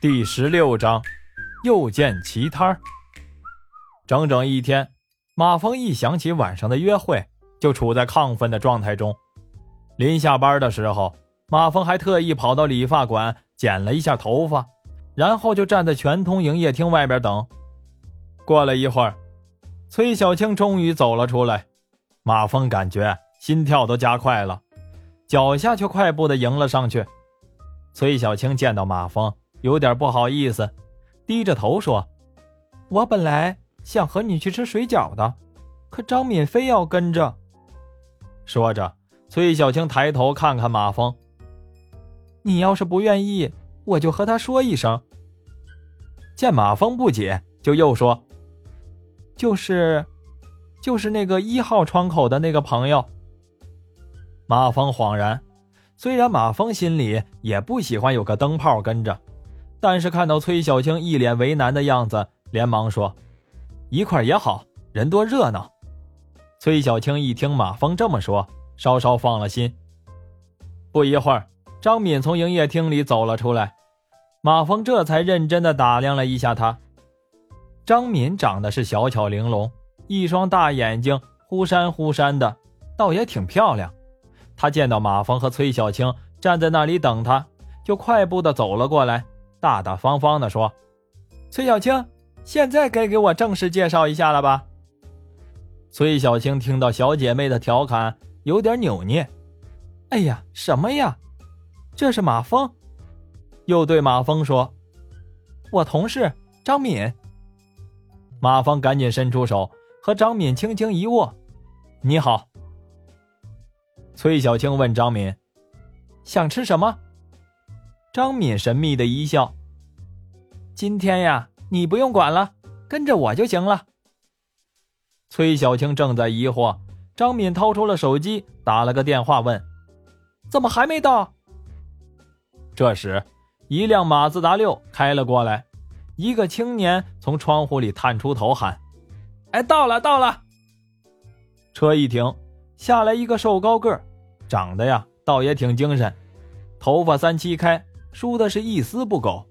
第十六章，又见奇摊儿。整整一天，马峰一想起晚上的约会，就处在亢奋的状态中。临下班的时候，马峰还特意跑到理发馆剪了一下头发，然后就站在全通营业厅外边等。过了一会儿，崔小青终于走了出来，马峰感觉心跳都加快了，脚下却快步的迎了上去。崔小青见到马峰。有点不好意思，低着头说：“我本来想和你去吃水饺的，可张敏非要跟着。”说着，崔小青抬头看看马峰：“你要是不愿意，我就和他说一声。”见马峰不解，就又说：“就是，就是那个一号窗口的那个朋友。”马峰恍然，虽然马峰心里也不喜欢有个灯泡跟着。但是看到崔小青一脸为难的样子，连忙说：“一块也好，人多热闹。”崔小青一听马峰这么说，稍稍放了心。不一会儿，张敏从营业厅里走了出来，马峰这才认真的打量了一下她。张敏长得是小巧玲珑，一双大眼睛忽闪忽闪的，倒也挺漂亮。他见到马峰和崔小青站在那里等他，就快步的走了过来。大大方方地说：“崔小青，现在该给我正式介绍一下了吧？”崔小青听到小姐妹的调侃，有点扭捏。“哎呀，什么呀？这是马峰。”又对马峰说：“我同事张敏。”马峰赶紧伸出手，和张敏轻轻一握：“你好。”崔小青问张敏：“想吃什么？”张敏神秘的一笑：“今天呀，你不用管了，跟着我就行了。”崔小青正在疑惑，张敏掏出了手机，打了个电话问：“怎么还没到？”这时，一辆马自达六开了过来，一个青年从窗户里探出头喊：“哎，到了，到了！”车一停，下来一个瘦高个长得呀，倒也挺精神，头发三七开。输的是一丝不苟，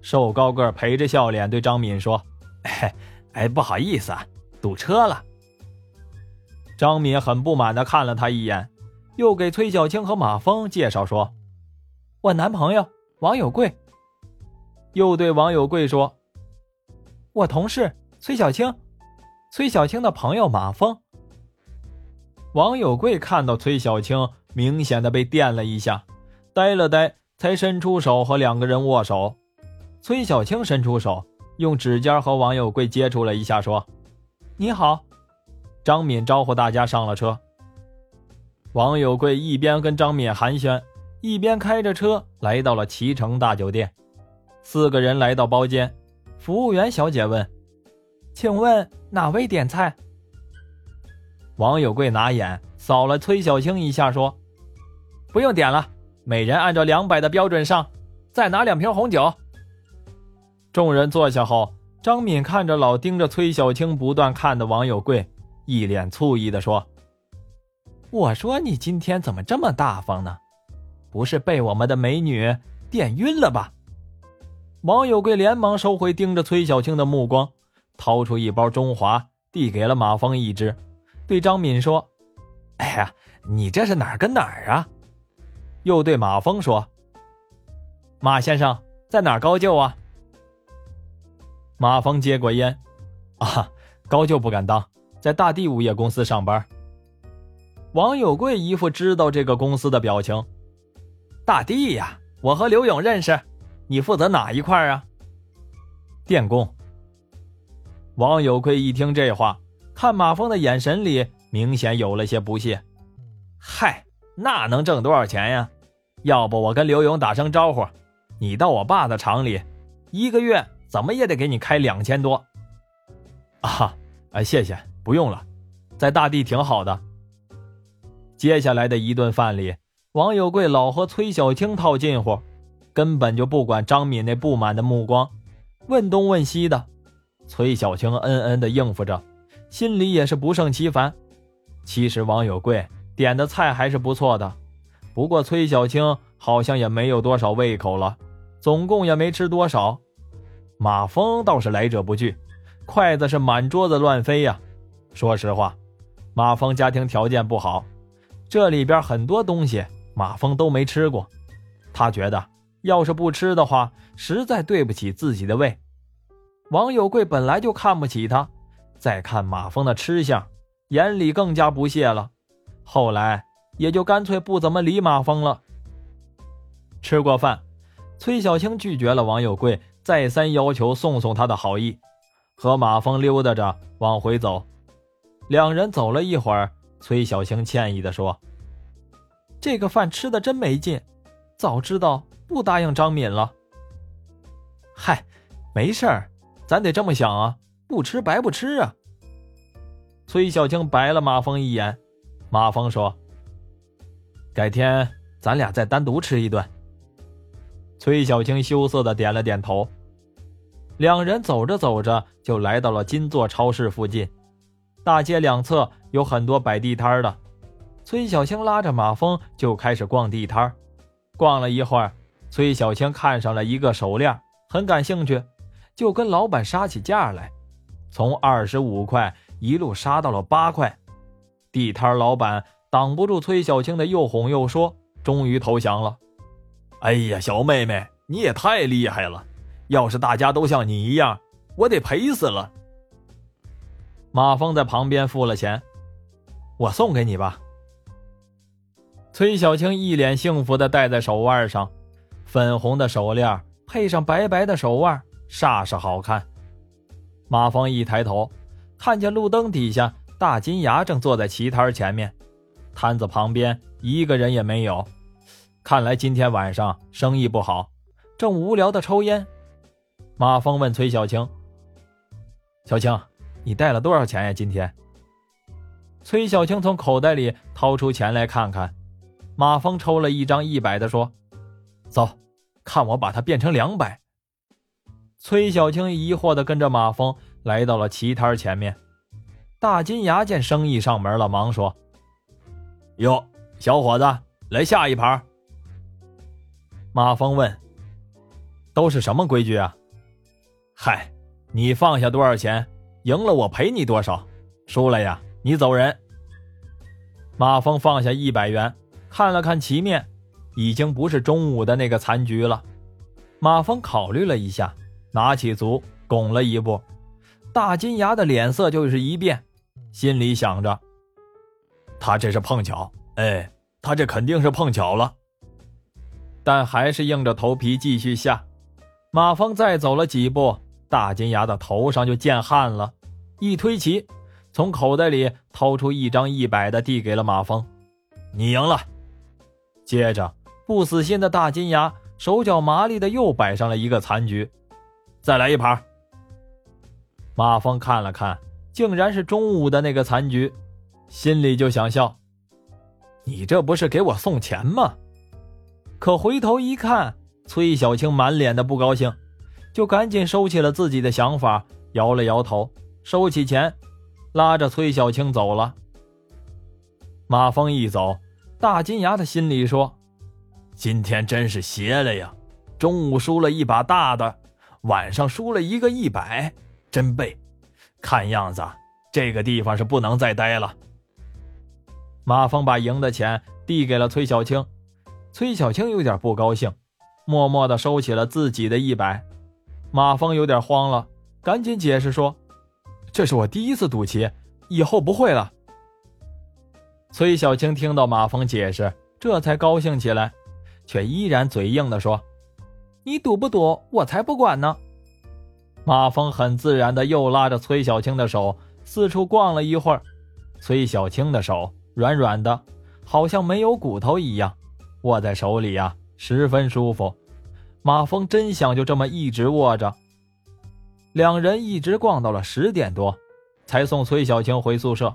瘦高个陪着笑脸对张敏说：“哎哎，不好意思啊，堵车了。”张敏很不满的看了他一眼，又给崔小青和马峰介绍说：“我男朋友王有贵。”又对王有贵说：“我同事崔小青，崔小青的朋友马峰。”王有贵看到崔小青，明显的被电了一下，呆了呆。才伸出手和两个人握手，崔小青伸出手，用指尖和王有贵接触了一下，说：“你好。”张敏招呼大家上了车。王有贵一边跟张敏寒暄，一边开着车来到了齐城大酒店。四个人来到包间，服务员小姐问：“请问哪位点菜？”王有贵拿眼扫了崔小青一下，说：“不用点了。”每人按照两百的标准上，再拿两瓶红酒。众人坐下后，张敏看着老盯着崔小青不断看的王有贵，一脸醋意的说：“我说你今天怎么这么大方呢？不是被我们的美女电晕了吧？”王有贵连忙收回盯着崔小青的目光，掏出一包中华，递给了马峰一支，对张敏说：“哎呀，你这是哪儿跟哪儿啊？”又对马峰说：“马先生在哪儿高就啊？”马峰接过烟，啊，高就不敢当，在大地物业公司上班。王有贵一副知道这个公司的表情。大地呀，我和刘勇认识，你负责哪一块啊？电工。王有贵一听这话，看马峰的眼神里明显有了些不屑。嗨，那能挣多少钱呀？要不我跟刘勇打声招呼，你到我爸的厂里，一个月怎么也得给你开两千多。啊，哎，谢谢，不用了，在大地挺好的。接下来的一顿饭里，王有贵老和崔小青套近乎，根本就不管张敏那不满的目光，问东问西的。崔小青嗯嗯的应付着，心里也是不胜其烦。其实王有贵点的菜还是不错的。不过崔小青好像也没有多少胃口了，总共也没吃多少。马蜂倒是来者不拒，筷子是满桌子乱飞呀。说实话，马蜂家庭条件不好，这里边很多东西马蜂都没吃过。他觉得，要是不吃的话，实在对不起自己的胃。王有贵本来就看不起他，再看马蜂的吃相，眼里更加不屑了。后来也就干脆不怎么理马蜂了。吃过饭，崔小青拒绝了王有贵再三要求送送他的好意，和马蜂溜达着往回走。两人走了一会儿，崔小青歉意地说：“这个饭吃的真没劲，早知道不答应张敏了。”嗨，没事儿，咱得这么想啊，不吃白不吃啊。崔小青白了马蜂一眼，马蜂说：“改天咱俩再单独吃一顿。”崔小青羞涩的点了点头，两人走着走着就来到了金座超市附近。大街两侧有很多摆地摊的，崔小青拉着马蜂就开始逛地摊逛了一会儿，崔小青看上了一个手链，很感兴趣，就跟老板杀起价来，从二十五块一路杀到了八块。地摊老板挡不住崔小青的又哄又说，终于投降了。哎呀，小妹妹，你也太厉害了！要是大家都像你一样，我得赔死了。马蜂在旁边付了钱，我送给你吧。崔小青一脸幸福的戴在手腕上，粉红的手链配上白白的手腕，煞是好看。马蜂一抬头，看见路灯底下大金牙正坐在旗摊前面，摊子旁边一个人也没有。看来今天晚上生意不好，正无聊的抽烟。马峰问崔小青：“小青，你带了多少钱呀？今天？”崔小青从口袋里掏出钱来看看，马峰抽了一张一百的，说：“走，看我把它变成两百。”崔小青疑惑的跟着马峰来到了旗摊前面。大金牙见生意上门了，忙说：“哟，小伙子，来下一盘。”马蜂问：“都是什么规矩啊？”“嗨，你放下多少钱，赢了我赔你多少，输了呀，你走人。”马蜂放下一百元，看了看旗面，已经不是中午的那个残局了。马蜂考虑了一下，拿起足拱了一步，大金牙的脸色就是一变，心里想着：“他这是碰巧，哎，他这肯定是碰巧了。”但还是硬着头皮继续下。马蜂再走了几步，大金牙的头上就见汗了，一推旗，从口袋里掏出一张一百的，递给了马蜂：“你赢了。”接着，不死心的大金牙手脚麻利的又摆上了一个残局：“再来一盘。”马蜂看了看，竟然是中午的那个残局，心里就想笑：“你这不是给我送钱吗？”可回头一看，崔小青满脸的不高兴，就赶紧收起了自己的想法，摇了摇头，收起钱，拉着崔小青走了。马峰一走，大金牙的心里说：“今天真是邪了呀！中午输了一把大的，晚上输了一个一百，真背。看样子这个地方是不能再待了。”马峰把赢的钱递给了崔小青。崔小青有点不高兴，默默地收起了自己的一百。马峰有点慌了，赶紧解释说：“这是我第一次赌棋，以后不会了。”崔小青听到马峰解释，这才高兴起来，却依然嘴硬地说：“你赌不赌，我才不管呢。”马峰很自然地又拉着崔小青的手四处逛了一会儿，崔小青的手软软的，好像没有骨头一样。握在手里呀，十分舒服。马蜂真想就这么一直握着。两人一直逛到了十点多，才送崔小青回宿舍。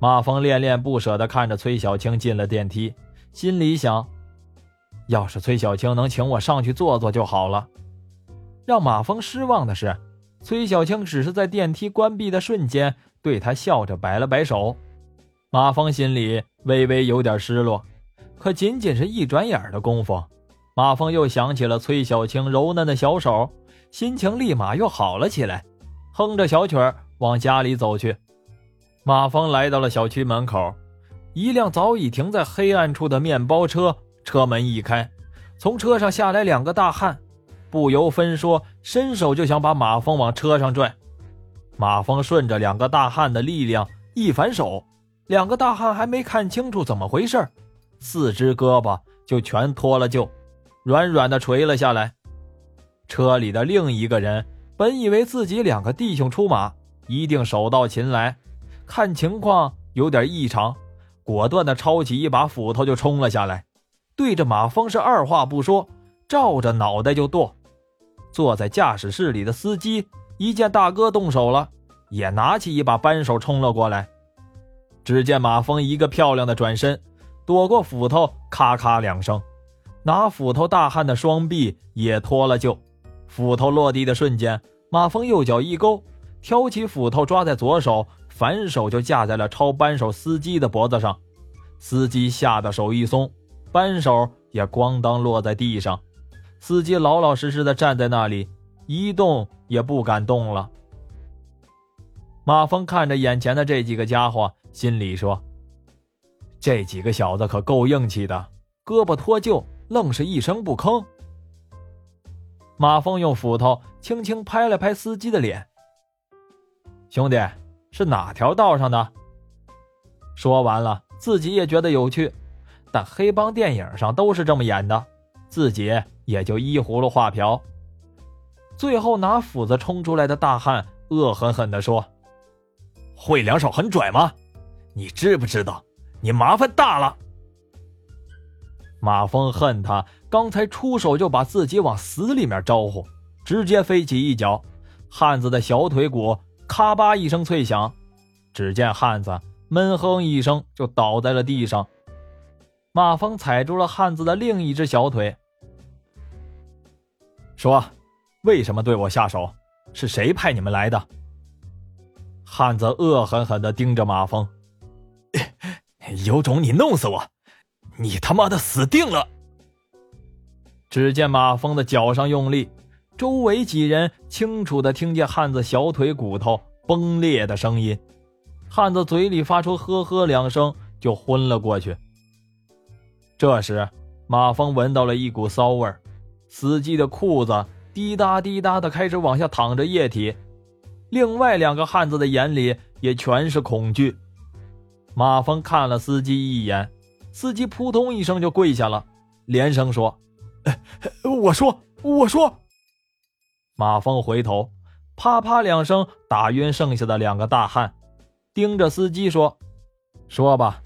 马蜂恋恋不舍地看着崔小青进了电梯，心里想：要是崔小青能请我上去坐坐就好了。让马蜂失望的是，崔小青只是在电梯关闭的瞬间对他笑着摆了摆手。马蜂心里微微有点失落。可仅仅是一转眼的功夫，马峰又想起了崔小青柔嫩的小手，心情立马又好了起来，哼着小曲儿往家里走去。马峰来到了小区门口，一辆早已停在黑暗处的面包车车门一开，从车上下来两个大汉，不由分说，伸手就想把马峰往车上拽。马峰顺着两个大汉的力量一反手，两个大汉还没看清楚怎么回事，四只胳膊就全脱了臼。软软的垂了下来。车里的另一个人本以为自己两个弟兄出马一定手到擒来，看情况有点异常，果断的抄起一把斧头就冲了下来，对着马蜂是二话不说，照着脑袋就剁。坐在驾驶室里的司机一见大哥动手了，也拿起一把扳手冲了过来。只见马峰一个漂亮的转身，躲过斧头，咔咔两声。拿斧头大汉的双臂也脱了臼，斧头落地的瞬间，马峰右脚一勾，挑起斧头抓在左手，反手就架在了抄扳手司机的脖子上。司机吓得手一松，扳手也咣当落在地上。司机老老实实的站在那里，一动也不敢动了。马峰看着眼前的这几个家伙，心里说：“这几个小子可够硬气的，胳膊脱臼。”愣是一声不吭。马峰用斧头轻轻拍了拍司机的脸：“兄弟，是哪条道上的？”说完了，自己也觉得有趣，但黑帮电影上都是这么演的，自己也就依葫芦画瓢。最后，拿斧子冲出来的大汉恶狠狠地说：“会两手很拽吗？你知不知道，你麻烦大了？”马峰恨他刚才出手就把自己往死里面招呼，直接飞起一脚，汉子的小腿骨咔吧一声脆响，只见汉子闷哼一声就倒在了地上。马峰踩住了汉子的另一只小腿，说：“为什么对我下手？是谁派你们来的？”汉子恶狠狠地盯着马峰：“有种你弄死我！”你他妈的死定了！只见马峰的脚上用力，周围几人清楚的听见汉子小腿骨头崩裂的声音，汉子嘴里发出呵呵两声，就昏了过去。这时，马峰闻到了一股骚味司机的裤子滴答滴答的开始往下淌着液体，另外两个汉子的眼里也全是恐惧。马峰看了司机一眼。司机扑通一声就跪下了，连声说：“我说，我说。”马峰回头，啪啪两声打晕剩下的两个大汉，盯着司机说：“说吧，